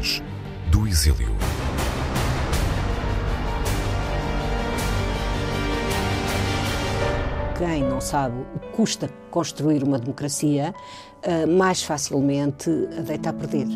Memórias do Exílio. Quem não sabe o que custa construir uma democracia, eh, mais facilmente a deita a perder.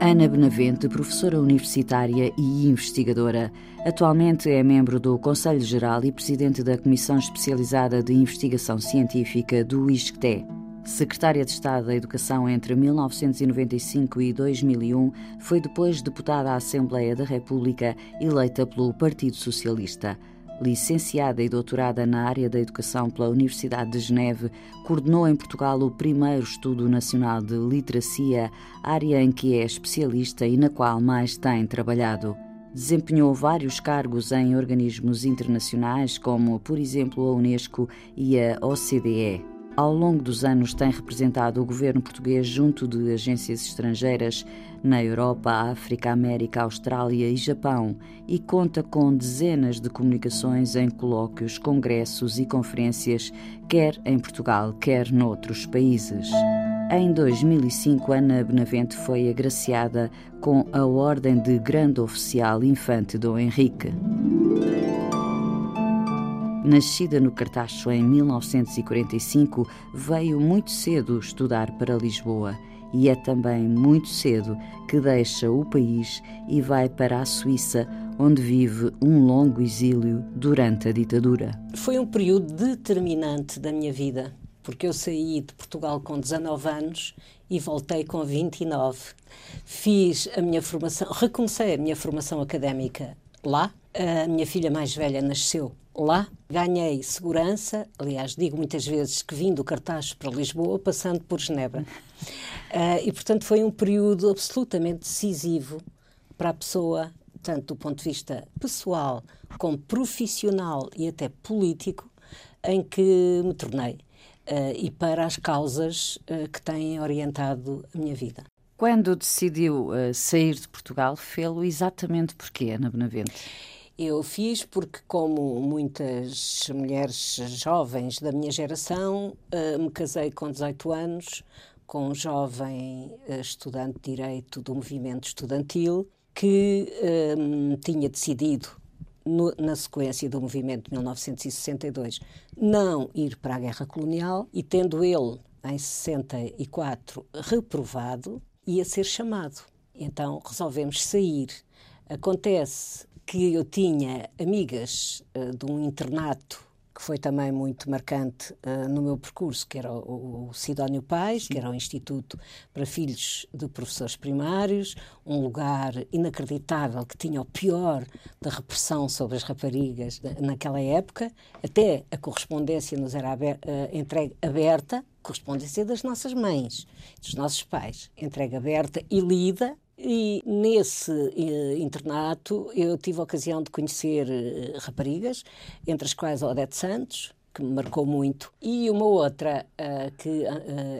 Ana Benavente, professora universitária e investigadora. Atualmente é membro do Conselho Geral e presidente da Comissão Especializada de Investigação Científica do ISCTE. Secretária de Estado da Educação entre 1995 e 2001, foi depois deputada à Assembleia da República, eleita pelo Partido Socialista. Licenciada e doutorada na área da educação pela Universidade de Geneve, coordenou em Portugal o primeiro Estudo Nacional de Literacia, área em que é especialista e na qual mais tem trabalhado. Desempenhou vários cargos em organismos internacionais, como, por exemplo, a Unesco e a OCDE. Ao longo dos anos, tem representado o governo português junto de agências estrangeiras na Europa, África, América, Austrália e Japão e conta com dezenas de comunicações em colóquios, congressos e conferências, quer em Portugal, quer noutros países. Em 2005, Ana Benavente foi agraciada com a Ordem de Grande Oficial Infante Dom Henrique. Nascida no Cartacho em 1945, veio muito cedo estudar para Lisboa e é também muito cedo que deixa o país e vai para a Suíça, onde vive um longo exílio durante a ditadura. Foi um período determinante da minha vida, porque eu saí de Portugal com 19 anos e voltei com 29. Fiz a minha formação, recomecei a minha formação académica lá. A minha filha mais velha nasceu lá. Ganhei segurança, aliás, digo muitas vezes que vim do cartaz para Lisboa, passando por Genebra. Uh, e, portanto, foi um período absolutamente decisivo para a pessoa, tanto do ponto de vista pessoal como profissional e até político, em que me tornei. Uh, e para as causas uh, que têm orientado a minha vida. Quando decidiu sair de Portugal, fê-lo exatamente porquê, Ana Benavente? Eu fiz porque, como muitas mulheres jovens da minha geração, uh, me casei com 18 anos com um jovem uh, estudante de Direito do movimento estudantil que uh, tinha decidido, no, na sequência do movimento de 1962, não ir para a guerra colonial e, tendo ele, em 64, reprovado, ia ser chamado. Então resolvemos sair. Acontece que eu tinha amigas uh, de um internato que foi também muito marcante uh, no meu percurso, que era o, o Sidónio Pais, que era o Instituto para Filhos de Professores Primários, um lugar inacreditável que tinha o pior da repressão sobre as raparigas naquela época, até a correspondência nos era aber, uh, entregue aberta, correspondência das nossas mães, dos nossos pais, entregue aberta e lida e nesse uh, internato eu tive a ocasião de conhecer uh, raparigas, entre as quais a Odete Santos, que me marcou muito, e uma outra uh, que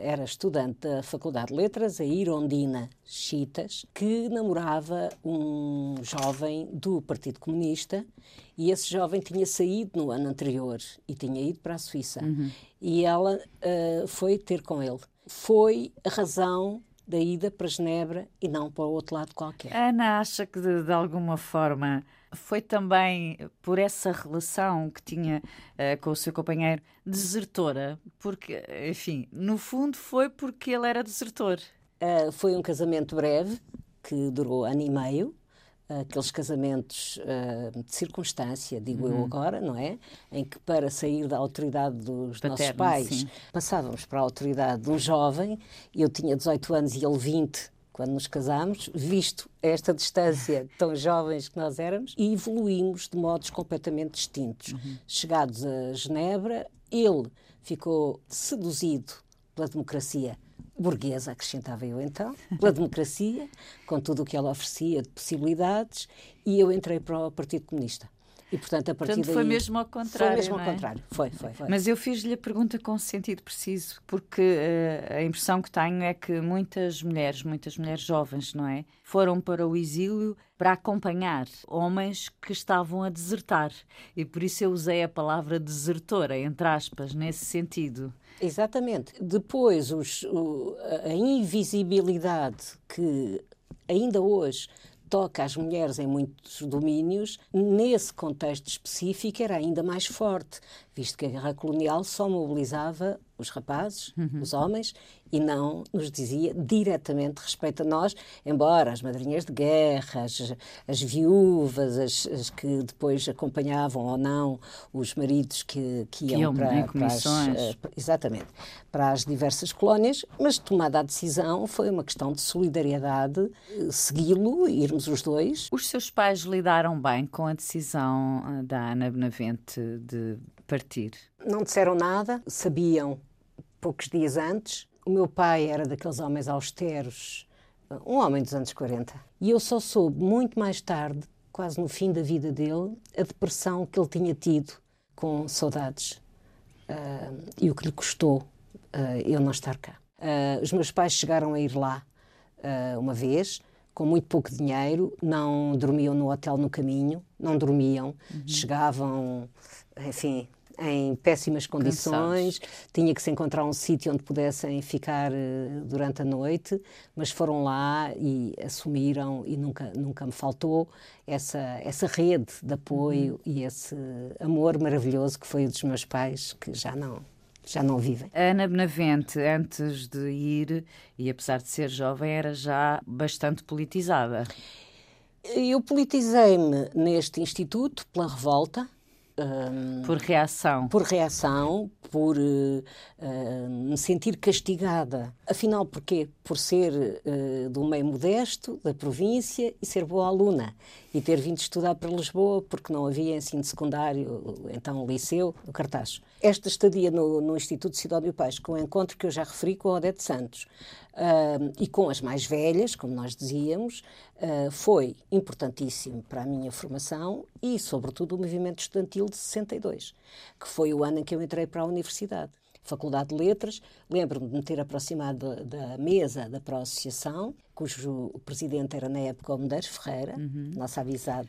era estudante da Faculdade de Letras, a Irondina Chitas, que namorava um jovem do Partido Comunista e esse jovem tinha saído no ano anterior e tinha ido para a Suíça. Uhum. E ela foi ter com ele. Foi a razão da ida para Genebra e não para o outro lado qualquer. Ana acha que de, de alguma forma foi também por essa relação que tinha uh, com o seu companheiro desertora, porque, enfim, no fundo foi porque ele era desertor. Uh, foi um casamento breve que durou ano e meio aqueles casamentos uh, de circunstância, digo uhum. eu agora, não é? Em que para sair da autoridade dos Paterno, nossos pais sim. passávamos para a autoridade de um jovem, eu tinha 18 anos e ele 20 quando nos casámos, visto esta distância tão jovens que nós éramos, e evoluímos de modos completamente distintos. Uhum. Chegados a Genebra, ele ficou seduzido pela democracia burguesa, acrescentava eu então, pela democracia, com tudo o que ela oferecia de possibilidades, e eu entrei para o Partido Comunista. E, portanto, a partir portanto, foi mesmo ao contrário. Foi mesmo ao é? contrário. Foi, foi, foi. Mas eu fiz-lhe a pergunta com sentido preciso, porque uh, a impressão que tenho é que muitas mulheres, muitas mulheres jovens, não é? Foram para o exílio para acompanhar homens que estavam a desertar. E por isso eu usei a palavra desertora, entre aspas, nesse sentido. Exatamente. Depois, os, o, a invisibilidade que ainda hoje toca às mulheres em muitos domínios, nesse contexto específico era ainda mais forte, visto que a guerra colonial só mobilizava os rapazes, uhum. os homens, e não nos dizia diretamente respeito a nós, embora as madrinhas de guerra, as, as viúvas, as, as, que depois acompanhavam ou não os maridos que, que iam, que para, para as, uh, exatamente, para as diversas colónias, mas tomada a decisão foi uma questão de solidariedade, eh, segui-lo, irmos os dois. Os seus pais lidaram bem com a decisão eh, da Ana Benavente de partir? Não disseram nada, sabiam poucos dias antes. O meu pai era daqueles homens austeros, um homem dos anos 40. E eu só soube muito mais tarde, quase no fim da vida dele, a depressão que ele tinha tido com saudades uh, e o que lhe custou uh, eu não estar cá. Uh, os meus pais chegaram a ir lá uma vez, com muito pouco dinheiro, não dormiam no hotel no caminho, não dormiam, uhum. chegavam, enfim, em péssimas condições, Cansados. tinha que se encontrar um sítio onde pudessem ficar uh, durante a noite, mas foram lá e assumiram e nunca nunca me faltou essa essa rede de apoio uhum. e esse amor maravilhoso que foi o dos meus pais que já não já não vivem. Ana Benavente, antes de ir, e apesar de ser jovem, era já bastante politizada. Eu politizei-me neste instituto pela revolta, um, por reação. Por reação, por uh, uh, me sentir castigada. Afinal, porquê? Por ser uh, do meio modesto, da província e ser boa aluna. E ter vindo estudar para Lisboa, porque não havia ensino secundário, então liceu, no Cartaz. Esta estadia no, no Instituto Sidónio Pais, com o encontro que eu já referi com a Odete Santos, uh, e com as mais velhas, como nós dizíamos, uh, foi importantíssimo para a minha formação e, sobretudo, o movimento estudantil de 62, que foi o ano em que eu entrei para a universidade. Faculdade de Letras. Lembro-me de me ter aproximado da mesa da Pró-Associação, cujo presidente era na época o Medeiros Ferreira, uhum. nossa avisada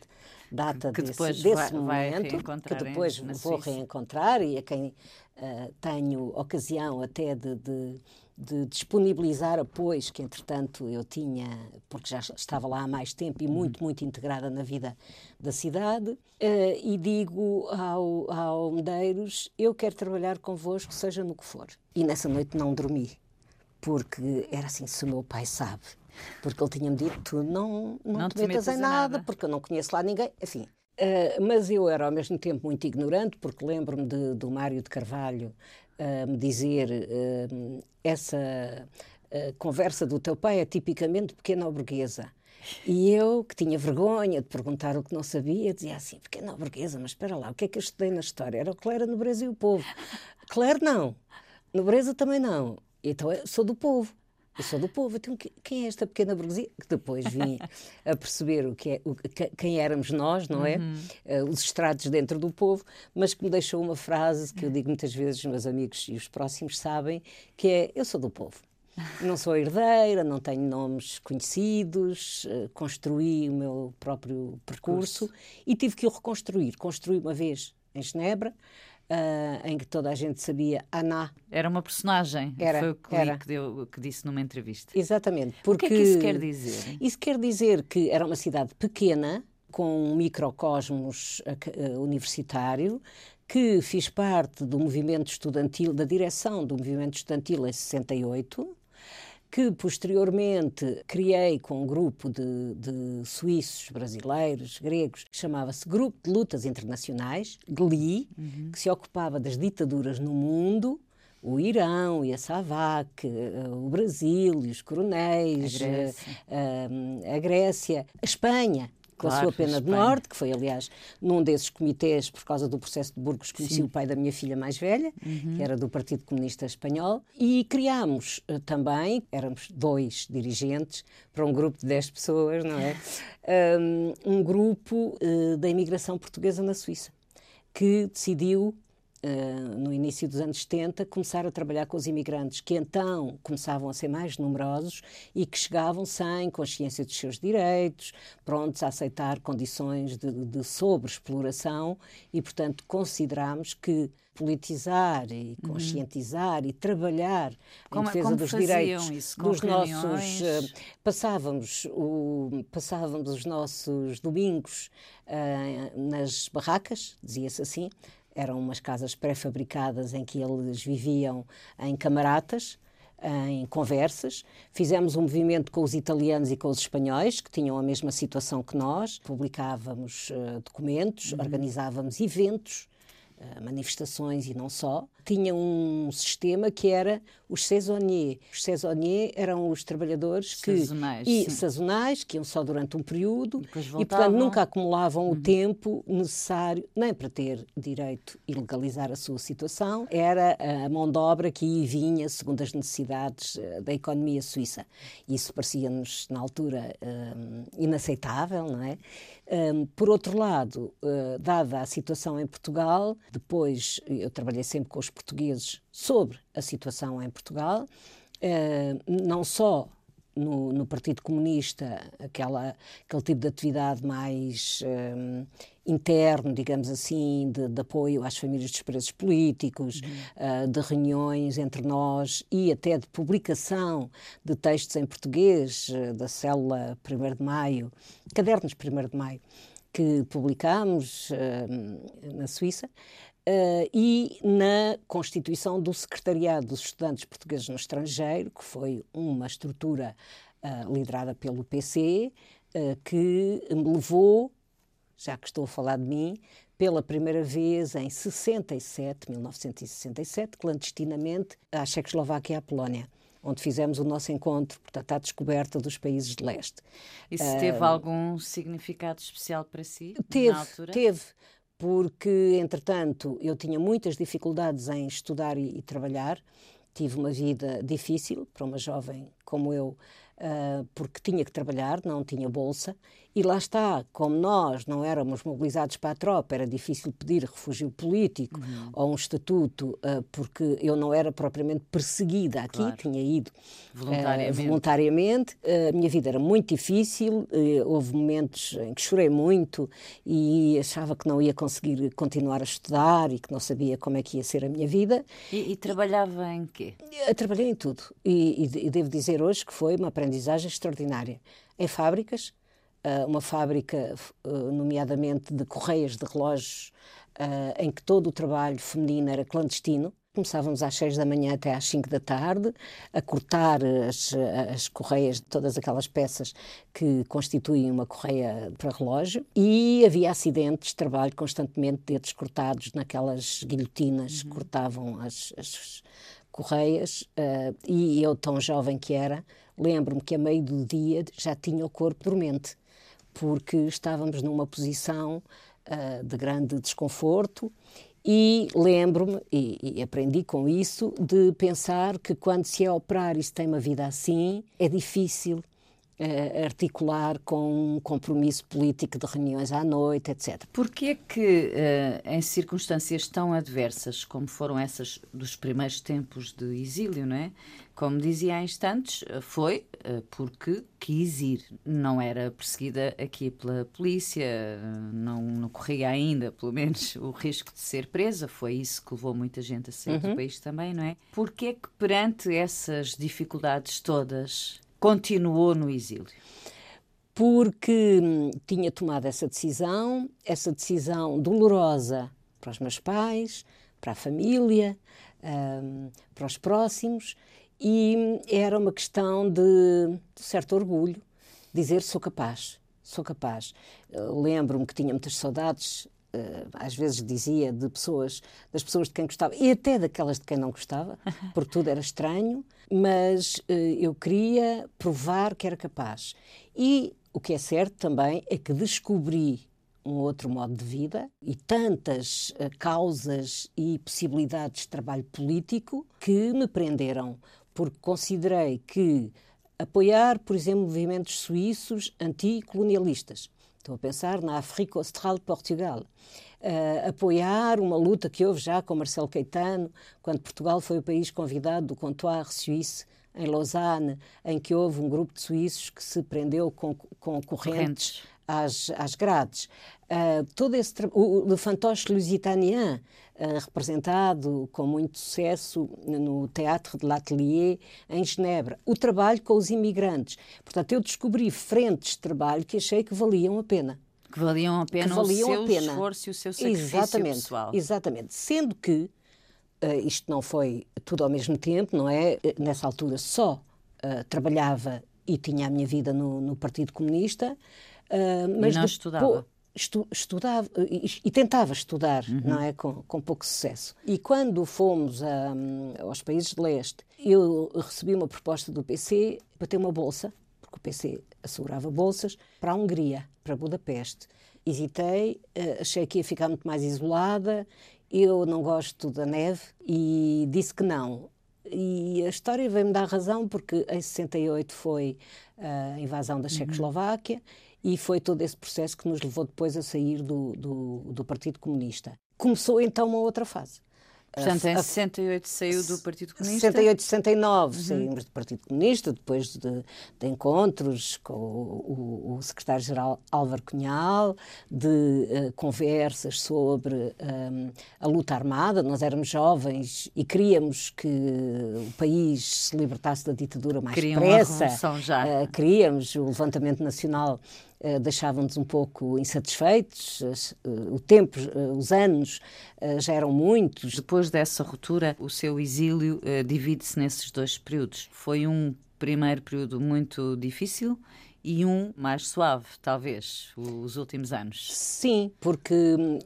data que desse, desse vai, momento, vai que depois vou Suíça. reencontrar e a quem uh, tenho ocasião até de, de de disponibilizar apoios que, entretanto, eu tinha, porque já estava lá há mais tempo e muito, muito integrada na vida da cidade, uh, e digo ao, ao Medeiros: eu quero trabalhar convosco, seja no que for. E nessa noite não dormi, porque era assim: se o meu pai sabe. Porque ele tinha-me dito: tu não, não, não te, te metas em nada, nada, porque eu não conheço lá ninguém. Enfim, Uh, mas eu era ao mesmo tempo muito ignorante, porque lembro-me do Mário de Carvalho me dizer uh, essa conversa do teu pai é tipicamente pequena burguesa. E eu, que tinha vergonha de perguntar o que não sabia, dizia assim: pequena burguesa, mas espera lá, o que é que eu estudei na história? Era o que era no Brasil o povo. Claro, não. Nobreza também não. Então eu sou do povo. Eu sou do povo. Então, quem é esta pequena burguesia? Que depois vim a perceber o que é, o, quem éramos nós, não é? Uhum. Uh, os estratos dentro do povo, mas que me deixou uma frase que eu digo muitas vezes, meus amigos e os próximos sabem, que é: Eu sou do povo. Não sou herdeira, não tenho nomes conhecidos, uh, construí o meu próprio percurso Curso. e tive que o reconstruir. Construí uma vez em Genebra, uh, em que toda a gente sabia Ana. Era uma personagem, era, foi o que, era. que, deu, que disse numa entrevista. Exatamente. Porque o que é que isso quer dizer? Isso quer dizer que era uma cidade pequena, com um microcosmos uh, universitário, que fiz parte do movimento estudantil, da direção do movimento estudantil em 68, que posteriormente criei com um grupo de, de suíços, brasileiros, gregos, que chamava-se Grupo de Lutas Internacionais, GLI, uhum. que se ocupava das ditaduras no mundo, o Irão e a Savac, eh, o Brasil e os coronéis, a Grécia, a, eh, a, Grécia, a Espanha, claro, a sua pena de morte, que foi, aliás, num desses comitês, por causa do processo de Burgos, conheci Sim. o pai da minha filha mais velha, uhum. que era do Partido Comunista Espanhol, e criámos uh, também, éramos dois dirigentes, para um grupo de 10 pessoas, não é? Um, um grupo uh, da imigração portuguesa na Suíça, que decidiu uh, no início dos anos 70, começar a trabalhar com os imigrantes, que então começavam a ser mais numerosos e que chegavam sem consciência dos seus direitos, prontos a aceitar condições de, de sobreexploração e, portanto, consideramos que politizar e uhum. conscientizar uhum. e trabalhar como, em defesa como dos direitos isso? dos nossos uh, passávamos o passávamos os nossos domingos uh, nas barracas dizia-se assim eram umas casas pré-fabricadas em que eles viviam em camaratas em conversas. Fizemos um movimento com os italianos e com os espanhóis, que tinham a mesma situação que nós. Publicávamos uh, documentos, uhum. organizávamos eventos eh, manifestações e não só, tinha um sistema que era os saisonniers. Os saisonniers eram os trabalhadores que sazonais, e sim. sazonais que iam só durante um período e, e portanto nunca acumulavam uhum. o tempo necessário nem para ter direito e legalizar a sua situação. Era a mão de obra que ia e vinha segundo as necessidades eh, da economia suíça. Isso parecia-nos na altura um, inaceitável, não é? Um, por outro lado, uh, dada a situação em Portugal, depois eu trabalhei sempre com os portugueses sobre a situação em Portugal, uh, não só no, no, Partido Comunista, aquela, aquele tipo de atividade mais um, interno, digamos assim, de, de, apoio às famílias dos presos políticos, uhum. uh, de reuniões entre nós e até de publicação de textos em português uh, da célula 1 de Maio, cadernos 1 de Maio, que publicámos uh, na Suíça. Uh, e na constituição do Secretariado dos Estudantes Portugueses no Estrangeiro, que foi uma estrutura uh, liderada pelo PC, uh, que me levou, já que estou a falar de mim, pela primeira vez em 67, 1967, clandestinamente, à Checoslováquia e à Polónia onde fizemos o nosso encontro, portanto, à descoberta dos países de leste. Isso teve algum significado especial para si? Teve, na altura? teve porque, entretanto, eu tinha muitas dificuldades em estudar e, e trabalhar. Tive uma vida difícil para uma jovem como eu, uh, porque tinha que trabalhar, não tinha bolsa e lá está, como nós não éramos mobilizados para a tropa, era difícil pedir refúgio político uhum. ou um estatuto, uh, porque eu não era propriamente perseguida aqui, claro. tinha ido voluntariamente. Uh, voluntariamente. A minha vida era muito difícil, houve momentos em que chorei muito e achava que não ia conseguir continuar a estudar e que não sabia como é que ia ser a minha vida. E, e trabalhava em quê? Eu trabalhei em tudo e, e, e devo dizer hoje que foi uma aprendizagem extraordinária. Em fábricas, eh, uma fábrica, eh, nomeadamente de correias de relógios, eh, em que todo o trabalho feminino era clandestino. Começávamos às seis da manhã até às cinco da tarde a cortar as, as correias de todas aquelas peças que constituem uma correia para relógio e havia acidentes de trabalho constantemente, dedos cortados naquelas guilhotinas uhum. que cortavam as, as correias e eu, tão jovem que era, lembro-me que a meio do dia já tinha o corpo dormente porque estávamos numa posição uh, de grande desconforto e lembro-me, e, e, aprendi com isso, de pensar que quando se é operar e se tem uma vida assim, é difícil uh, articular com um compromisso político de reuniões à noite, etc. Porquê que, uh, em circunstâncias tão adversas como foram essas dos primeiros tempos de exílio, não é? Como dizia há instantes, foi uh, porque quis ir. Não era perseguida aqui pela polícia, não, não, corria ainda, pelo menos, o risco de ser presa. Foi isso que levou muita gente a sair uhum. do país também, não é? Porquê que, perante essas dificuldades todas, continuou no exílio? Porque hum, tinha tomado essa decisão, essa decisão dolorosa para os meus pais, para a família, um, para os próximos, e hum, era uma questão de, de certo orgulho, dizer sou capaz, sou capaz. Lembro-me que tinha muitas saudades às vezes dizia de pessoas, das pessoas de quem gostava e até daquelas de quem não gostava, porque tudo era estranho, mas eh, eu queria provar que era capaz. E o que é certo também é que descobri um outro modo de vida e tantas uh, causas e possibilidades de trabalho político que me prenderam, porque considerei que apoiar, por exemplo, movimentos suíços anticolonialistas Estou a pensar na África Austral de Portugal. Uh, apoiar uma luta que houve já com Marcelo Caetano, quando Portugal foi o país convidado do Comptoir Suíço em Lausanne, em que houve um grupo de suíços que se prendeu com, com correntes, correntes. Às, às grades. Uh, todo esse o, o fantoche lusitanien, uh, representado com muito sucesso no Teatro de l'Atelier, em Genebra. O trabalho com os imigrantes. Portanto, eu descobri frentes de trabalho que achei que valiam a pena que valiam a pena valiam o seu pena. esforço e o seu sacrifício exatamente, pessoal. Exatamente. Sendo que isto não foi tudo ao mesmo tempo, não é? Eh, nessa altura só uh, trabalhava e tinha a minha vida no, no Partido Comunista. Mas e não estudava? Estu, estudava e, e, tentava estudar, uhum. não é? Com, com pouco sucesso. E quando fomos a, aos países de leste, eu recebi uma proposta do PC para ter uma bolsa, porque o PC assegurava bolsas, para a Hungria para Budapeste. Hesitei, achei que ia ficar muito mais isolada, eu não gosto da neve e disse que não. E a história veio-me dar razão porque em 68 foi a invasão da uhum. Checoslováquia uhum. e foi todo esse processo que nos levou depois a sair do, do, do Partido Comunista. Começou então uma outra fase. Portanto, em 68 saiu do Partido Comunista? 68, 69 uhum. saímos do Partido Comunista, depois de, de encontros com o, o, o secretário-geral Álvaro Cunhal, de uh, conversas sobre um, ehm, a luta armada. Nós éramos jovens e queríamos que o país se libertasse da ditadura mais Queriam depressa. já. Uh, queríamos o levantamento nacional deixavam-nos um pouco insatisfeitos. Uh, o tempo, uh, os anos já eram muitos. Depois dessa ruptura, o seu exílio divide-se nesses dois períodos. Foi um primeiro período muito difícil e um mais suave, talvez, os últimos anos. Sim, porque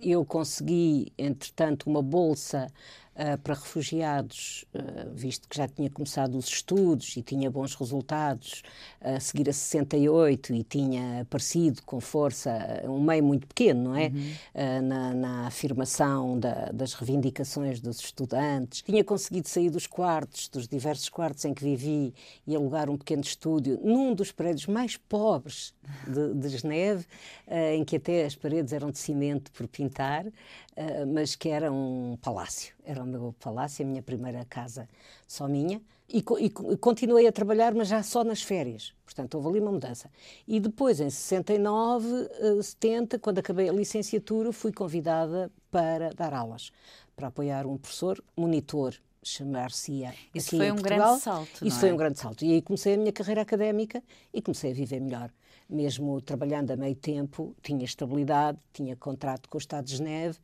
eu consegui, entretanto, uma bolsa uh, para refugiados, uh, visto que já tinha começado os estudos e tinha bons resultados, a seguir a 68 e tinha aparecido com força um meio muito pequeno, não é? Uhum. Uh, na, na, afirmação da, das reivindicações dos estudantes. Tinha conseguido sair dos quartos, dos diversos quartos em que vivi e alugar um pequeno estúdio num dos prédios mais pobres de, de Geneve, em que até as paredes eram de cimento por pintar, mas que era um palácio. Era um meu palácio, a minha primeira casa só minha, e, e, continuei a trabalhar, mas já só nas férias. Portanto, houve ali uma mudança. E depois, em 69, 70, eh, quando acabei a licenciatura, fui convidada para dar aulas, para apoiar um professor, monitor, chamar-se-ia. Isso foi um Portugal. grande salto. Isso foi um grande salto. E aí comecei a minha carreira académica e comecei a viver melhor. Mesmo trabalhando a meio tempo, tinha estabilidade, tinha contrato com o Estado de Geneve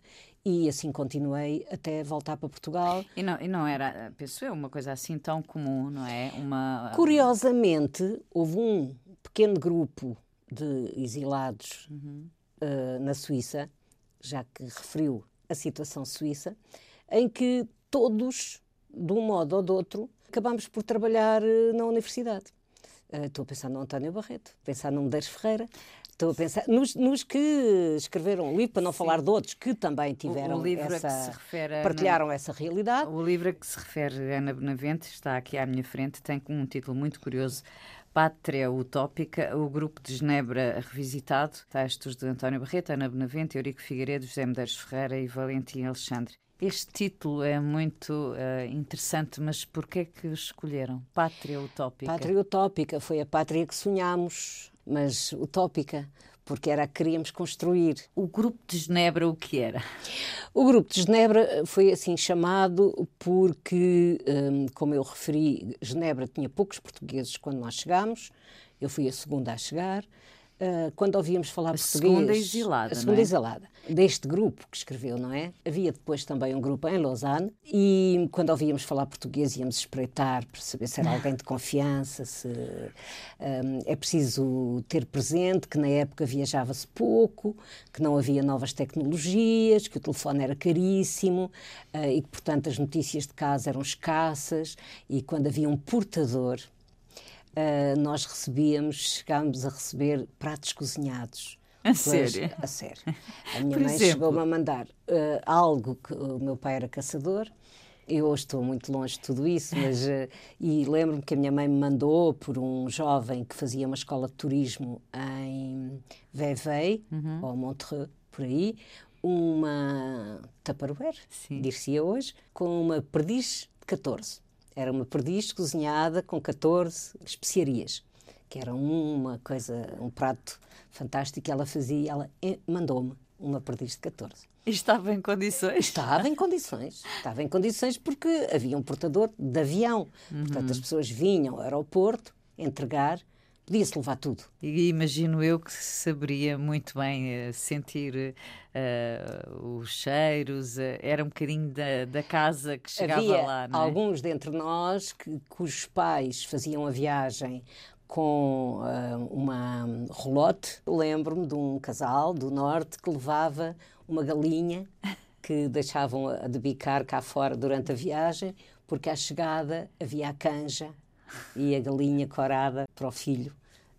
e assim continuei até voltar para Portugal. E não, e não era, penso eu, uma coisa assim tão comum, não é? Uma... Curiosamente, houve um pequeno grupo de exilados uhum. uh, na Suíça, já que referiu a situação suíça, em que todos, de um modo ou de outro, acabámos por trabalhar uh, na universidade. Uh, estou a pensar no António Barreto, pensar no Medeiros Ferreira, Estou a pensar nos, nos, que escreveram o livro, para não Sim. falar de outros que também tiveram o, o essa, partilharam essa realidade. O livro a que se refere Ana Benavente está aqui à minha frente, tem um título muito curioso. Pátria Utópica, o grupo de Genebra revisitado, textos de António Barreto, Ana Benavente, Eurico Figueiredo, José Medeiros Ferreira e Valentim Alexandre. Este título é muito uh, interessante, mas porquê é que escolheram? Pátria Utópica. Pátria Utópica foi a pátria que sonhámos mas utópica, porque era a que queríamos construir. O Grupo de Genebra, o que era? O Grupo de Genebra foi assim chamado porque, hum, como eu referi, Genebra tinha poucos portugueses quando nós chegámos, eu fui a segunda a chegar, Uh, quando ouvíamos falar a português. Segunda exilada. A segunda é? exilada. Deste grupo que escreveu, não é? Havia depois também um grupo em Lausanne e quando ouvíamos falar português íamos espreitar para saber se era alguém de confiança, se. Um, é preciso ter presente que na época viajava-se pouco, que não havia novas tecnologias, que o telefone era caríssimo uh, e que, portanto, as notícias de casa eram escassas e quando havia um portador uh, nós recebíamos, chegámos a receber pratos cozinhados. A sério? A sério. A minha Por mãe chegou-me a mandar uh, algo que o meu pai era caçador Eu estou muito longe de tudo isso, mas uh, e lembro-me que a minha mãe me mandou por um jovem que fazia uma escola de turismo em Vevey uhum. ou Montreux, por aí, uma Tupperware, dir-se hoje, com uma perdiz de 14. Era uma perdiz cozinhada com 14 especiarias, que era uma coisa, um prato fantástico que ela fazia. Ela mandou-me uma perdiz de 14. E estava em condições? Estava em condições. Estava em condições porque havia um portador de avião. Uhum. Portanto, as pessoas vinham ao aeroporto entregar Podia-se levar tudo. E imagino eu que saberia muito bem uh, sentir uh, os cheiros, uh, era um bocadinho da, da casa que chegava Havia lá. Não é? alguns dentre nós que, cujos pais faziam a viagem com uma rolote. Lembro-me de um casal do norte que levava uma galinha que deixavam a debicar cá fora durante a viagem, porque à chegada havia a canja e a galinha corada para o filho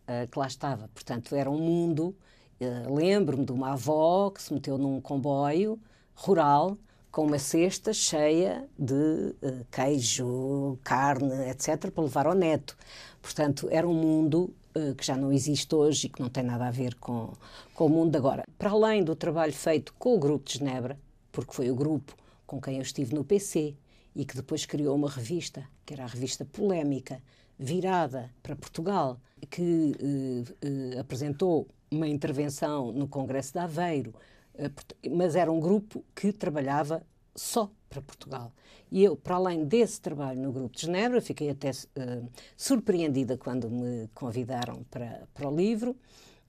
uh, que lá estava. Portanto, era um mundo. Uh, Lembro-me de uma avó que se meteu num comboio rural com uma cesta cheia de uh, queijo, carne, etc., para levar ao neto. Portanto, era um mundo que já não existe hoje e que não tem nada a ver com, com o mundo de agora. Para além do trabalho feito com o Grupo de Genebra, porque foi o grupo com quem eu estive no PC e que depois criou uma revista, que era a revista Polémica, virada para Portugal, que eh, eh, apresentou uma intervenção no Congresso de Aveiro, eh, mas era um grupo que trabalhava só para Portugal. E eu, para além desse trabalho no Grupo de Genebra, fiquei até uh, surpreendida quando me convidaram para, para o livro,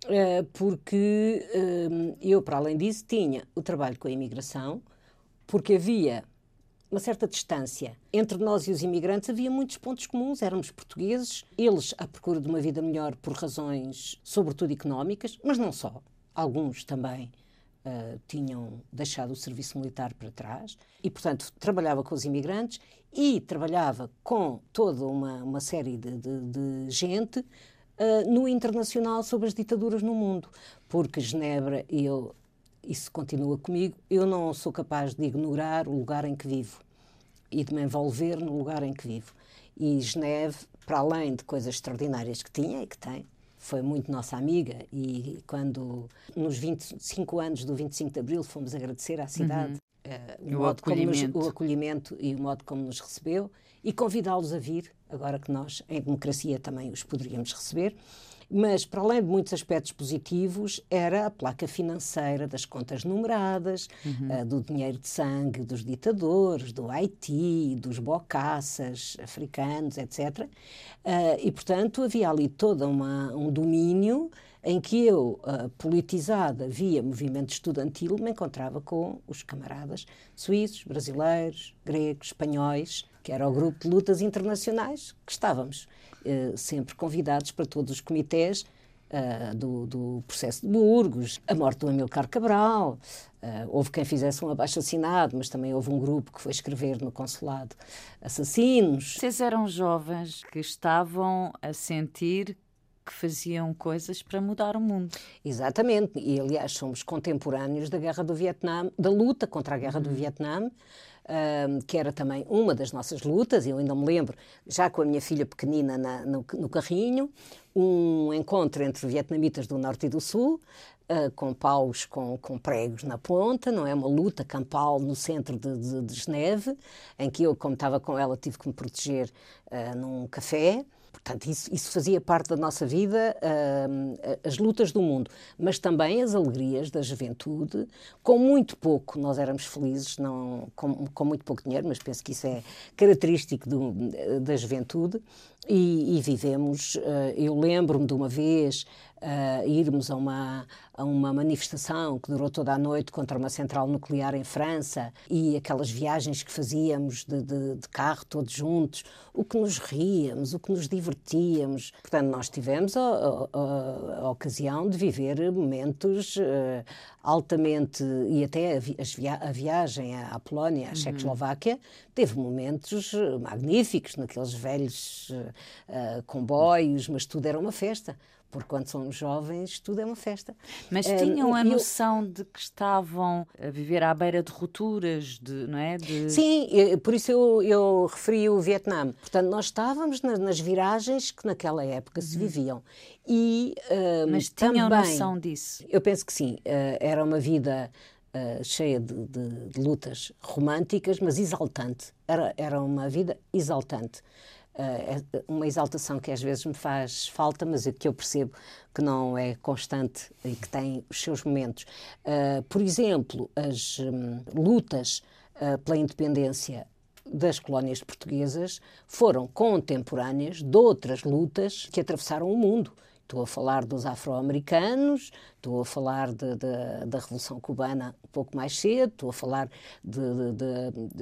uh, porque uh, eu, para além disso, tinha o trabalho com a imigração, porque havia uma certa distância. Entre nós e os imigrantes havia muitos pontos comuns, éramos portugueses, eles à procura de uma vida melhor por razões, sobretudo económicas, mas não só. Alguns também uh, tinham deixado o serviço militar para trás e, portanto, trabalhava com os imigrantes e trabalhava com toda uma, uma série de, de, de gente uh, no internacional sobre as ditaduras no mundo, porque Genebra, eu isso continua comigo. Eu não sou capaz de ignorar o lugar em que vivo e de me envolver no lugar em que vivo. E Geneve, para além de coisas extraordinárias que tinha e que tem, foi muito nossa amiga e quando nos 25 anos do 25 de Abril fomos agradecer à cidade uhum. uh, o, o, acolhimento. Nos, o acolhimento e o modo como nos recebeu e convidá-los a vir, agora que nós em democracia também os poderíamos receber. Mas, para além de muitos aspectos positivos, era a placa financeira das contas numeradas, uhum. uh, do dinheiro de sangue dos ditadores, do Haiti, dos bocaças africanos, etc. Uh, eh, e, portanto, havia ali todo uma, um domínio em que eu, uh, politizada via movimento estudantil, me encontrava com os camaradas suíços, brasileiros, gregos, espanhóis, que era o grupo de lutas internacionais que estávamos. Eh, sempre convidados para todos os comitês uh, do, do, processo de Burgos, a morte do Amilcar Cabral, uh, houve quem fizesse um abaixo-assinado, mas também houve um grupo que foi escrever no consulado assassinos. Vocês eram jovens que estavam a sentir que faziam coisas para mudar o mundo. Exatamente, e aliás somos contemporâneos da guerra do Vietnã, da luta contra a guerra uhum. do Vietnã, que era também uma das nossas lutas, eu ainda me lembro, já com a minha filha pequenina na, no, no, carrinho, um encontro entre vietnamitas do Norte e do Sul, uh, com paus com, com, pregos na ponta, não é? Uma luta campal no centro de, de, de Geneve, em que eu, como estava com ela, tive que me proteger uh, num café. Portanto, isso, isso, fazia parte da nossa vida, uh, as lutas do mundo, mas também as alegrias da juventude. Com muito pouco, nós éramos felizes, não, com, com muito pouco dinheiro, mas penso que isso é característico do, da juventude. E, e vivemos. Uh, eu lembro-me de uma vez uh, irmos a uma, a uma manifestação que durou toda a noite contra uma central nuclear em França e aquelas viagens que fazíamos de, de, de carro todos juntos, o que nos ríamos, o que nos divertíamos. Portanto, nós tivemos a, a, a ocasião de viver momentos uh, altamente. e até a, viagem à Polónia, à uhum. Checoslováquia, teve momentos magníficos naqueles velhos uh, comboios, mas tudo era uma festa porque quando somos jovens tudo é uma festa. Mas tinham a noção de que estavam a viver à beira de rupturas, de, não é? De... Sim, por isso eu, eu referi o Vietnã. Portanto, nós estávamos nas, nas viragens que naquela época uhum. se viviam. E, uh, Mas tinham também, noção disso? Eu penso que sim. Uh, era uma vida uh, cheia de, de, de, lutas românticas, mas exaltante. Era, era uma vida exaltante. Uh, uma exaltação que às vezes me faz falta, mas que eu percebo que não é constante e que tem os seus momentos. Uh, por exemplo, as um, lutas uh, pela independência das colónias portuguesas foram contemporâneas de outras lutas que atravessaram o mundo Estou a falar dos afro-americanos, estou a falar de, de, da Revolução Cubana pouco mais cedo, estou a falar de,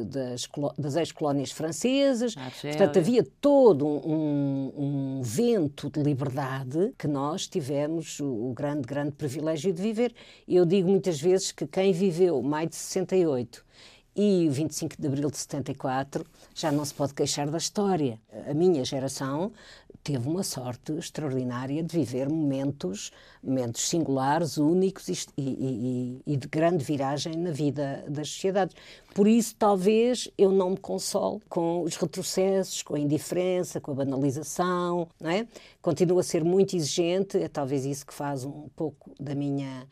das, das ex-colónias francesas. Ah, Portanto, havia todo um, um, vento de liberdade que nós tivemos o, o grande, grande privilégio de viver. Eu digo muitas vezes que quem viveu mais de 68 e o 25 de abril de 74 já não se pode queixar da história. A minha geração teve uma sorte extraordinária de viver momentos, momentos singulares, únicos e, e, e, de grande viragem na vida das sociedades. Por isso, talvez eu não me console com os retrocessos, com a indiferença, com a banalização, não é? Continuo a ser muito exigente, é talvez isso que faz um pouco da minha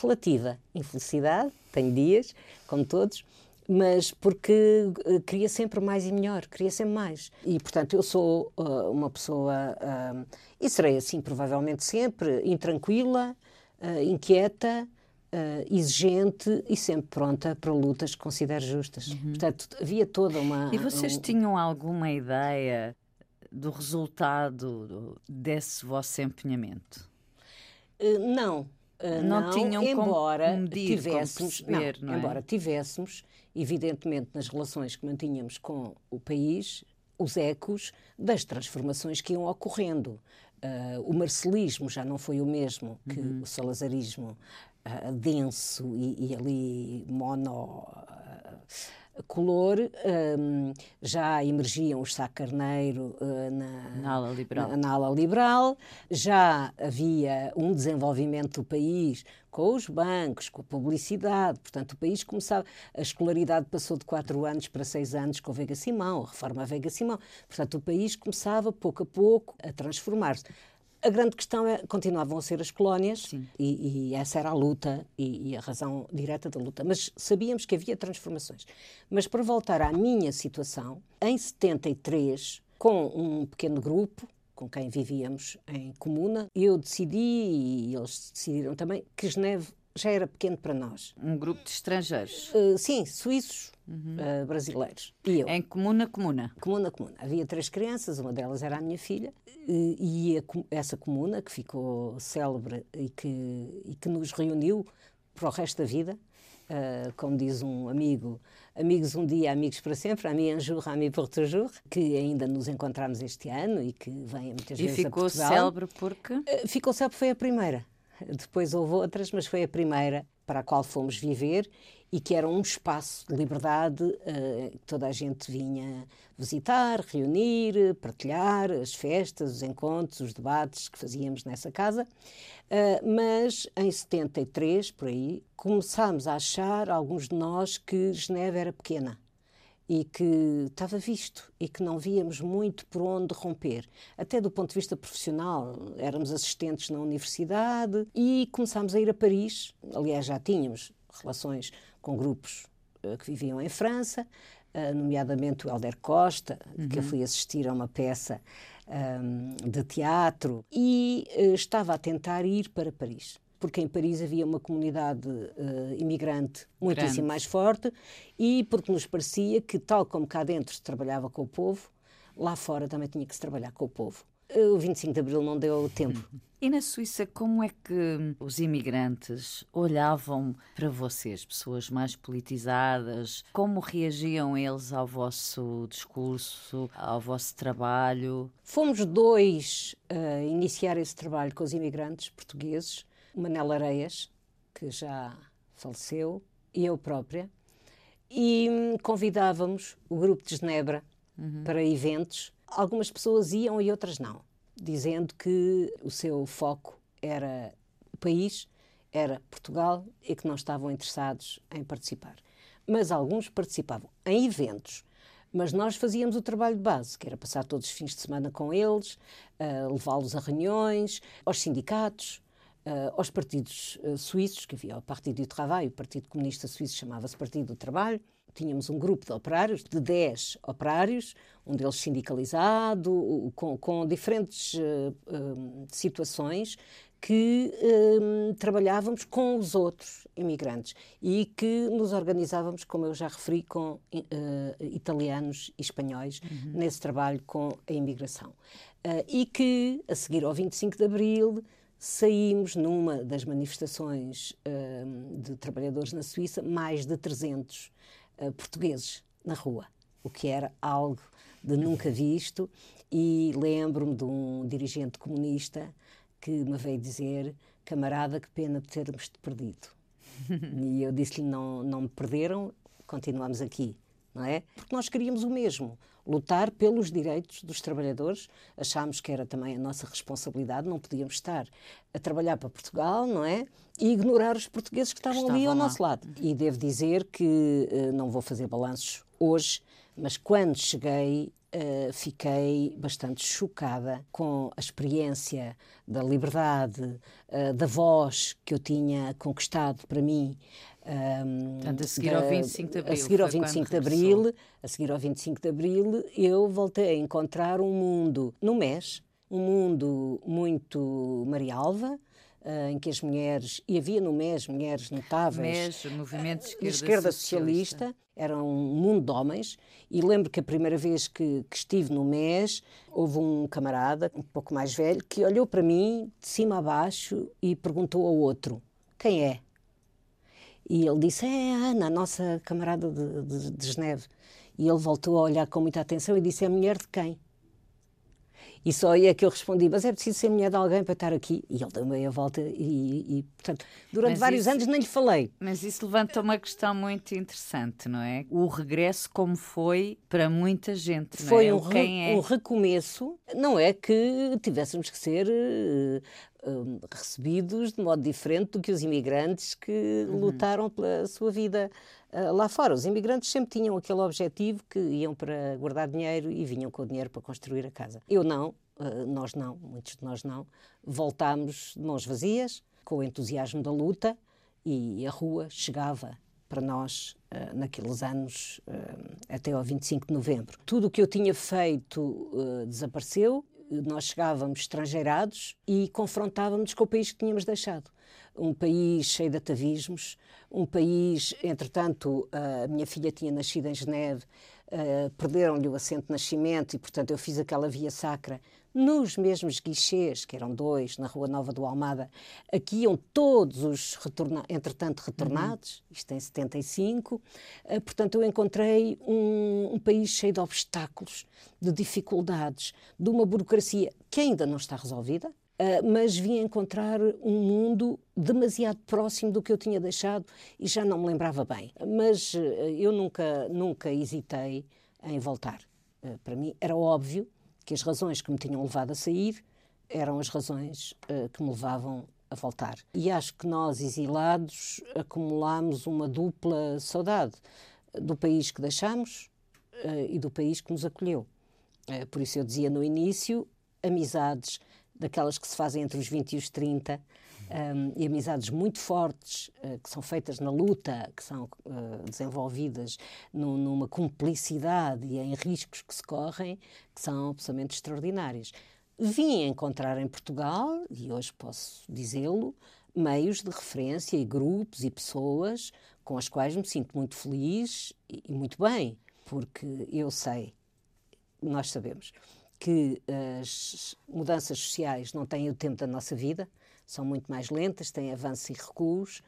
relativa infelicidade, tenho dias, como todos, mas porque uh, queria sempre mais e melhor, queria sempre mais. E, portanto, eu sou uh, uma pessoa, uh, e serei assim provavelmente sempre, intranquila, inquieta, exigente e sempre pronta para lutas que considero justas. Uhum. Portanto, havia toda uma. E vocês um... tinham alguma ideia do resultado desse vosso empenhamento? não, Uh, não, não, tinham embora medir, tivéssemos, perceber, não, não é? embora tivéssemos, evidentemente, nas relações que mantínhamos com o país, os ecos das transformações que iam ocorrendo. Uh, o marcelismo já não foi o mesmo que uhum. o salazarismo uh, denso e, e ali mono color, um, já emergiam os Sá Carneiro uh, na, na, ala liberal. Na, na, ala liberal, já havia um desenvolvimento do país com os bancos, com a publicidade, portanto o país começava, a escolaridade passou de quatro anos para seis anos com a Veiga Simão, a reforma Veiga Simão, portanto o país começava pouco a pouco a transformar-se. A grande questão é, continuavam a ser as colónias e, e, essa era a luta e, e, a razão direta da luta. Mas sabíamos que havia transformações. Mas para voltar à minha situação, em 73, com um pequeno grupo com quem vivíamos em comuna, eu decidi, e eles decidiram também, que Geneve já era pequeno para nós. Um grupo de estrangeiros? Uh, sim, suíços, uhum. uh, brasileiros. E eu. Em comuna, comuna? Comuna, comuna. Havia três crianças, uma delas era a minha filha, e, e a, essa comuna, que ficou célebre e que, e que nos reuniu para o resto da vida, uh, como diz um amigo, amigos um dia, amigos para sempre, ami un jour, ami pour toujours, que ainda nos encontramos este ano e que vem muitas e vezes a Portugal. E ficou célebre porque? ficou célebre, foi a primeira. Depois houve outras, mas foi a primeira para a qual fomos viver e que era um espaço de liberdade uh, que toda a gente vinha visitar, reunir, partilhar as festas, os encontros, os debates que fazíamos nessa casa. Uh, mas em 73, por aí, começámos a achar, alguns de nós, que Geneve era pequena e que estava visto e que não víamos muito por onde romper. Até do ponto de vista profissional, éramos assistentes na universidade e começámos a ir a Paris. Aliás, já tínhamos relações com grupos uh, que viviam em França, uh, nomeadamente o Helder Costa, uhum. que eu fui assistir a uma peça um, ehm, de teatro, e uh, estava a tentar ir para Paris porque em Paris havia uma comunidade uh, imigrante muitíssimo Grande. mais forte e porque nos parecia que, tal como cá dentro se trabalhava com o povo, lá fora também tinha que se trabalhar com o povo. Uh, o 25 de Abril não deu tempo. E na Suíça, como é que os imigrantes olhavam para vocês, pessoas mais politizadas? Como reagiam eles ao vosso discurso, ao vosso trabalho? Fomos dois a iniciar esse trabalho com os imigrantes portugueses Manela Areias, que já faleceu, e eu própria, e convidávamos o grupo de Genebra uhum. para eventos. Algumas pessoas iam e outras não. dizendo que o seu foco era o país, era Portugal e que não estavam interessados em participar. Mas alguns participavam em eventos mas nós fazíamos o trabalho de base, que era passar todos os fins de semana com eles, uh, levá-los a reuniões, aos sindicatos, uh, aos partidos uh, suíços, que havia o Partido do Trabalho, o Partido Comunista Suíço chamava-se Partido do Trabalho. Tínhamos um grupo de operários, de 10 operários, um deles sindicalizado, com, com diferentes situações, que um, trabalhávamos com os outros imigrantes e que nos organizávamos, como eu já referi, com uh, italianos e espanhóis uhum. nesse trabalho com a imigração. Uh, e que, a seguir ao 25 de Abril, saímos numa das manifestações uh, de trabalhadores na Suíça, mais de 300 uh, portugueses na rua, o que era algo de nunca visto. E lembro-me de um dirigente comunista que me veio dizer: camarada, que pena de termos te perdido. e eu disse-lhe: não, não me perderam, continuamos aqui. Não é? Porque nós queríamos o mesmo, lutar pelos direitos dos trabalhadores. Achámos que era também a nossa responsabilidade, não podíamos estar a trabalhar para Portugal, não é? E ignorar os portugueses que estavam, estavam ali ao lá. nosso lado. E devo dizer que uh, não vou fazer balanços hoje, mas quando cheguei Uh, fiquei bastante chocada com a experiência da liberdade, uh, da voz que eu tinha conquistado para mim. Um, Portanto, a seguir da, ao 25 de Abril. A seguir ao 25 de Abril, a seguir ao 25 de Abril, eu voltei a encontrar um mundo no MES, um mundo muito Marialva, uh, em que as mulheres, e havia no MES mulheres notáveis. MES, Movimento de Esquerda, esquerda Socialista. Socialista. Era um mundo de homens e lembro que a primeira vez que, que, estive no MES houve um camarada, um pouco mais velho, que olhou para mim de cima a baixo e perguntou ao outro, quem é? E ele disse, é a Ana, a nossa camarada de, de, de Geneve. E ele voltou a olhar com muita atenção e disse, é a mulher de quem? E só aí é que eu respondi, mas é preciso ser mulher de alguém para estar aqui. E ele deu meia volta e, e portanto, durante mas vários isso, anos nem lhe falei. Mas isso levanta uma questão muito interessante, não é? O regresso como foi para muita gente, não foi é? um, re, é? um recomeço. Não é que tivéssemos que ser uh, recebidos de modo diferente do que os imigrantes que uhum. lutaram pela sua vida uh, lá fora. Os imigrantes sempre tinham aquele objetivo que iam para guardar dinheiro e vinham com o dinheiro para construir a casa. Eu não, uh, nós não, muitos de nós não. Voltámos de mãos vazias, com o entusiasmo da luta e a rua chegava para nós uh, naqueles anos uh, até ao 25 de novembro. Tudo o que eu tinha feito uh, desapareceu nós chegávamos estrangeirados e confrontávamos com o país que tínhamos deixado. Um país cheio de atavismos, um país, entretanto, a minha filha tinha nascido em Geneve, uh, perderam-lhe o assento de nascimento e, portanto, eu fiz aquela via sacra nos mesmos guichês, que eram dois, na Rua Nova do Almada, aqui iam todos os, retorna entretanto, retornados, uhum. isto em 75. Uh, portanto, eu encontrei um, um país cheio de obstáculos, de dificuldades, de uma burocracia que ainda não está resolvida, Uh, mas vim encontrar um mundo demasiado próximo do que eu tinha deixado e já não me lembrava bem. Mas uh, eu nunca, nunca hesitei em voltar. Uh, para mim era óbvio que as razões que me tinham levado a sair eram as razões que me levavam a voltar. E acho que nós, exilados, acumulámos uma dupla saudade do país que deixamos e do país que nos acolheu. por isso eu dizia no início, amizades daquelas que se fazem entre os 20 e os 30, um, e amizades muito fortes uh, que são feitas na luta, que são uh, desenvolvidas no, numa cumplicidade e em riscos que se correm, que são absolutamente extraordinários. Vim encontrar em Portugal, e hoje posso dizê-lo, meios de referência e grupos e pessoas com as quais me sinto muito feliz e, e muito bem, porque eu sei, nós sabemos, que as mudanças sociais não têm o tempo da nossa vida, são muito mais lentas, têm avanços e recuos,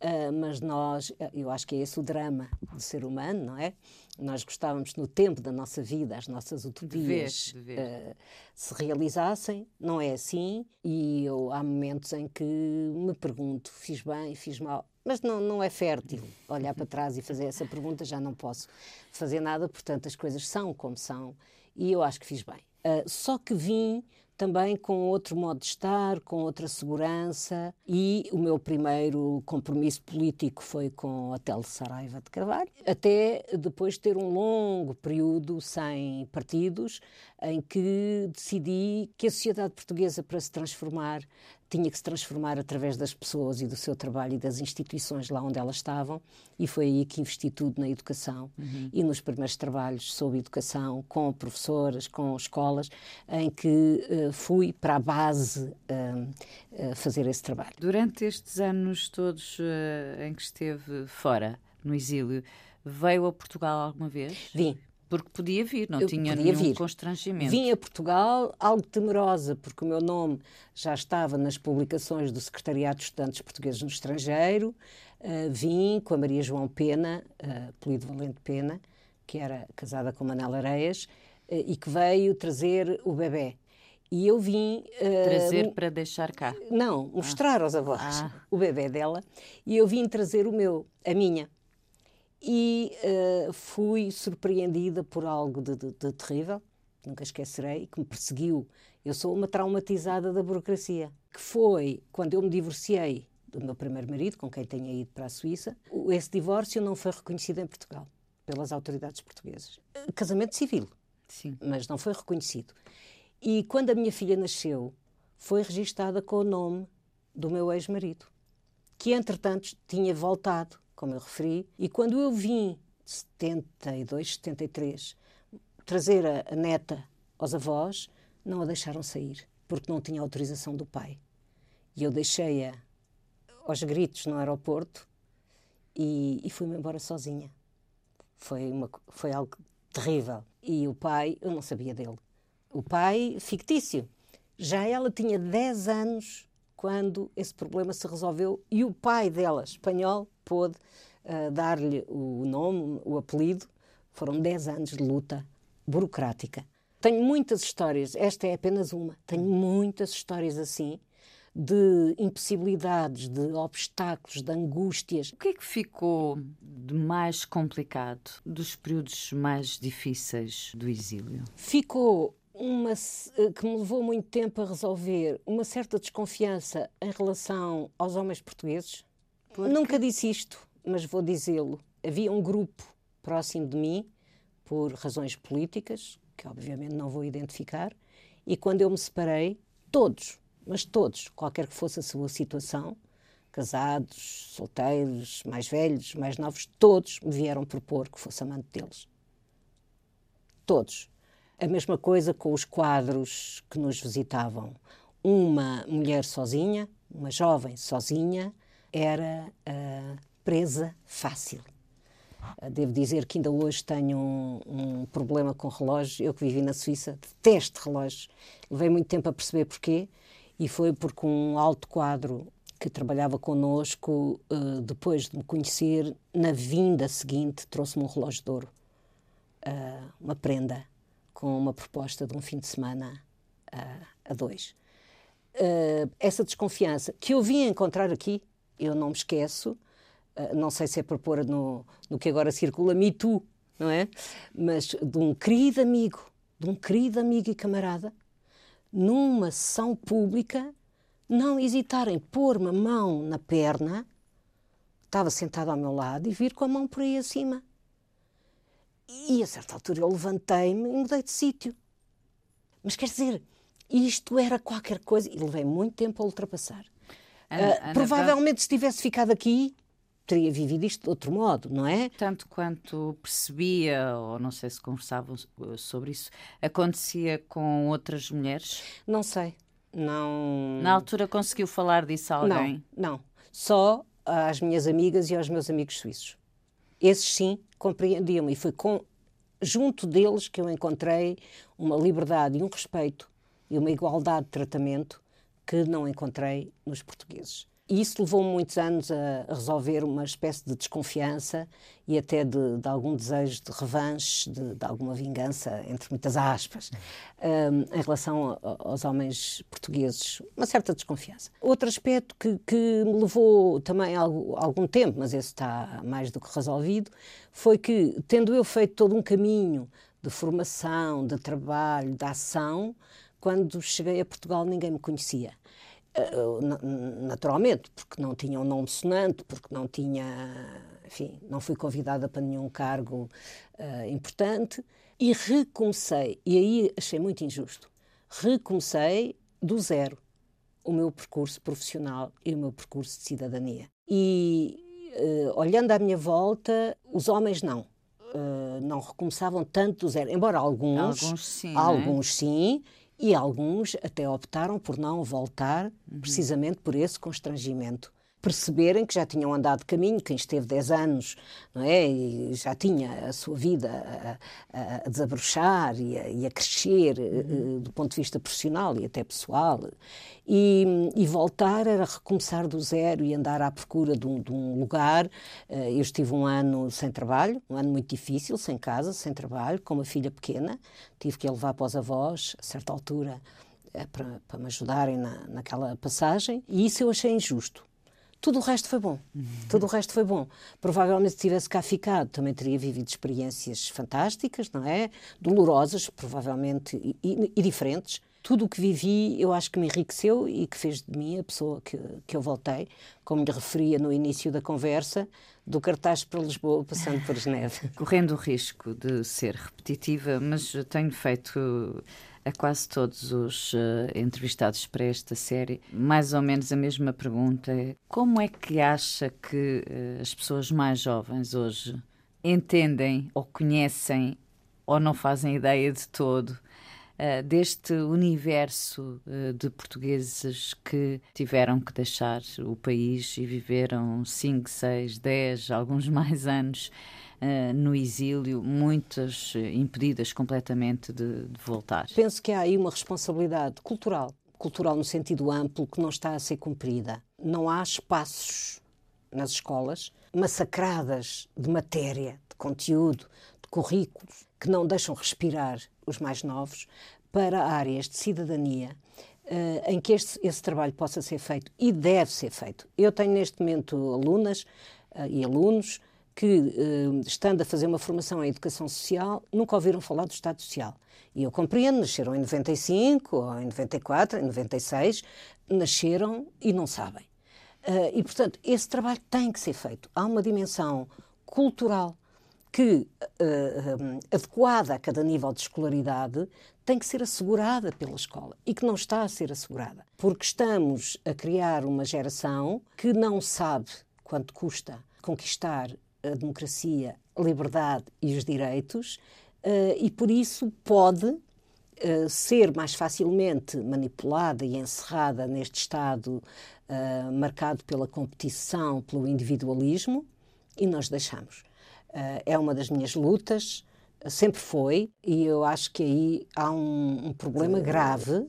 uh, mas nós, eu acho que é esse o drama do ser humano, não é? Nós gostávamos no tempo da nossa vida, as nossas utopias de ver, de ver. Uh, se realizassem, não é assim, e eu, há momentos em que me pergunto, fiz bem, fiz mal, mas não, não é fértil olhar para trás e fazer essa pergunta, já não posso fazer nada, portanto as coisas são como são, e eu acho que fiz bem. Uh, só que vim também com outro modo de estar, com outra segurança. E o meu primeiro compromisso político foi com a Tele Saraiva de Carvalho, até depois de ter um longo período sem partidos, em que decidi que a sociedade portuguesa, para se transformar, tinha que se transformar através das pessoas e do seu trabalho e das instituições lá onde elas estavam, e foi aí que investi tudo na educação uhum. e nos primeiros trabalhos sobre educação, com professoras, com escolas, em que uh, fui para a base uh, uh, fazer esse trabalho. Durante estes anos todos em que esteve fora, no exílio, veio a Portugal alguma vez? Vim. Porque podia vir, não eu tinha nenhum vir. constrangimento. Vim a Portugal, algo temerosa, porque o meu nome já estava nas publicações do Secretariado de Estudantes Portugueses no Estrangeiro. Uh, vim com a Maria João Pena, uh, apelido Valente Pena, que era casada com Manela Areias, uh, e que veio trazer o bebê. E eu vim. Uh, trazer para deixar cá? Não, mostrar ah. aos avós ah. o bebê dela. E eu vim trazer o meu, a minha e uh, fui surpreendida por algo de, de, de terrível, nunca esquecerei, que me perseguiu. Eu sou uma traumatizada da burocracia, que foi quando eu me divorciei do meu primeiro marido, com quem tinha ido para a Suíça. Esse divórcio não foi reconhecido em Portugal pelas autoridades portuguesas. Casamento civil, Sim. mas não foi reconhecido. E quando a minha filha nasceu, foi registada com o nome do meu ex-marido, que entretanto tinha voltado como eu referi, e quando eu vim, 72, 73, trazer a, a neta aos avós, não a deixaram sair, porque não tinha autorização do pai. E eu deixei-a aos gritos no aeroporto e, e fui-me embora sozinha. Foi, uma, foi algo terrível. E o pai, eu não sabia dele. O pai, fictício. Já ela tinha 10 anos quando esse problema se resolveu e o pai dela, espanhol, pôde uh, dar-lhe o nome, o apelido. Foram 10 anos de luta burocrática. Tenho muitas histórias, esta é apenas uma, tenho muitas histórias assim, de impossibilidades, de obstáculos, de angústias. O que é que ficou de mais complicado, dos períodos mais difíceis do exílio? Ficou uma eh, que me levou muito tempo a resolver uma certa desconfiança em relação aos homens portugueses. Porque... Nunca disse isto, mas vou dizê-lo. Havia um grupo próximo de mim, por razões políticas, que obviamente não vou identificar, e quando eu me separei, todos, mas todos, qualquer que fosse a sua situação, casados, solteiros, mais velhos, mais novos, todos me vieram propor que fosse amante deles. Todos. A mesma coisa com os quadros que nos visitavam. Uma mulher sozinha, uma jovem sozinha, era uh, presa fácil. Uh, devo dizer que ainda hoje tenho um, um, problema com relógios. Eu que vivi na Suíça, detesto relógios. Levei muito tempo a perceber porquê e foi porque um alto quadro que trabalhava connosco, uh, depois de me conhecer, na vinda seguinte, trouxe-me um relógio de ouro, uma prenda, com uma proposta de um fim de semana a dois. essa desconfiança que eu vim encontrar aqui, eu não me esqueço, uh, não sei se é por pôr no, no que agora circula Me Too, não é? Mas de um querido amigo, de um querido amigo e camarada, numa sessão pública, não hesitar em pôr uma mão na perna, estava sentado ao meu lado, e vir com a mão por aí acima. E a certa altura eu levantei-me e mudei de sítio. Mas quer dizer, isto era qualquer coisa, e levei muito tempo a ultrapassar. Ana, uh, Ana, provavelmente, se tivesse ficado aqui, teria vivido isto de outro modo, não é? Tanto quanto percebia, ou não sei se conversavam sobre isso, acontecia com outras mulheres? Não sei. Não. Na altura conseguiu falar disso a alguém? Não, não. Só às minhas amigas e aos meus amigos suíços. Esses sim compreendiam e foi com junto deles que eu encontrei uma liberdade e um respeito e uma igualdade de tratamento que não encontrei nos portugueses. E isso levou muitos anos a, resolver uma espécie de desconfiança e até de, de algum desejo de revanche, de, de, alguma vingança, entre muitas aspas, um, em relação a, aos homens portugueses. Uma certa desconfiança. Outro aspecto que, que me levou também algum, algum tempo, mas esse está mais do que resolvido, foi que, tendo eu feito todo um caminho de formação, de trabalho, de ação, quando cheguei a Portugal ninguém me conhecia. Naturalmente, porque não tinha um nome sonante, porque não tinha, enfim, não fui convidada para nenhum cargo uh, importante e recomecei, e aí achei muito injusto, recomecei do zero o meu percurso profissional e o meu percurso de cidadania. E uh, olhando à minha volta, os homens não. Uh, não recomeçavam tanto do zero, embora alguns, alguns sim, é? alguns é? sim e alguns até optaram por não voltar, uhum. precisamente por esse constrangimento perceberem que já tinham andado caminho, quem esteve 10 anos, não é? E já tinha a sua vida a, a desabrochar e a, e a crescer uhum. do ponto de vista profissional e até pessoal. E, e, voltar era recomeçar do zero e andar à procura de um, de um, lugar. Eh, eu estive um ano sem trabalho, um ano muito difícil, sem casa, sem trabalho, com uma filha pequena. Tive que a levar para os avós, a certa altura, eh, para, para me ajudarem na, naquela passagem. E isso eu achei injusto tudo o resto foi bom. Tudo o resto foi bom. Provavelmente se tivesse cá ficado, também teria vivido experiências fantásticas, não é? Dolorosas, provavelmente, e, e, e diferentes. Tudo o que vivi, eu acho que me enriqueceu e que fez de mim a pessoa que, que eu voltei, como lhe referia no início da conversa, do cartaz para Lisboa, passando por Geneve. Correndo o risco de ser repetitiva, mas tenho feito a quase todos os uh, entrevistados para esta série, mais ou menos a mesma pergunta. Como é que acha que uh, as pessoas mais jovens hoje entendem ou conhecem ou não fazem ideia de todo uh, deste universo de portugueses que tiveram que deixar o país e viveram 5, 6, 10, alguns mais anos uh, no exílio, muitas eh, impedidas completamente de, de voltar. Penso que há aí uma responsabilidade cultural, cultural no sentido amplo, que não está a ser cumprida. Não há espaços nas escolas massacradas de matéria, de conteúdo, de currículos, que não deixam respirar os mais novos para áreas de cidadania uh, em que este, esse trabalho possa ser feito e deve ser feito. Eu tenho neste momento alunas uh, e alunos que, eh, estando a fazer uma formação em educação social, nunca ouviram falar do Estado Social. E eu compreendo, nasceram em 95, ou em 94, em 96, nasceram e não sabem. Eh, e, portanto, esse trabalho tem que ser feito. Há uma dimensão cultural que, uh, adequada a cada nível de escolaridade, tem que ser assegurada pela escola e que não está a ser assegurada. Porque estamos a criar uma geração que não sabe quanto custa conquistar a democracia, a liberdade e os direitos, uh, e por isso pode uh, ser mais facilmente manipulada e encerrada neste Estado uh, marcado pela competição, pelo individualismo, e nós deixamos. é uma das minhas lutas, sempre foi, e eu acho que aí há um, um problema grave.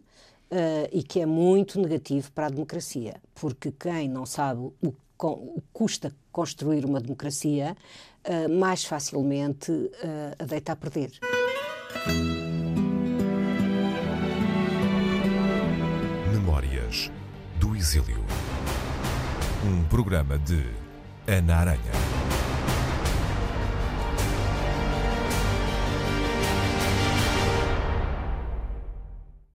Uh, e que é muito negativo para a democracia, porque quem não sabe o com, custa construir uma democracia, uh, mais facilmente uh, a deita a perder. Memórias do Exílio. Um programa de Ana Aranha.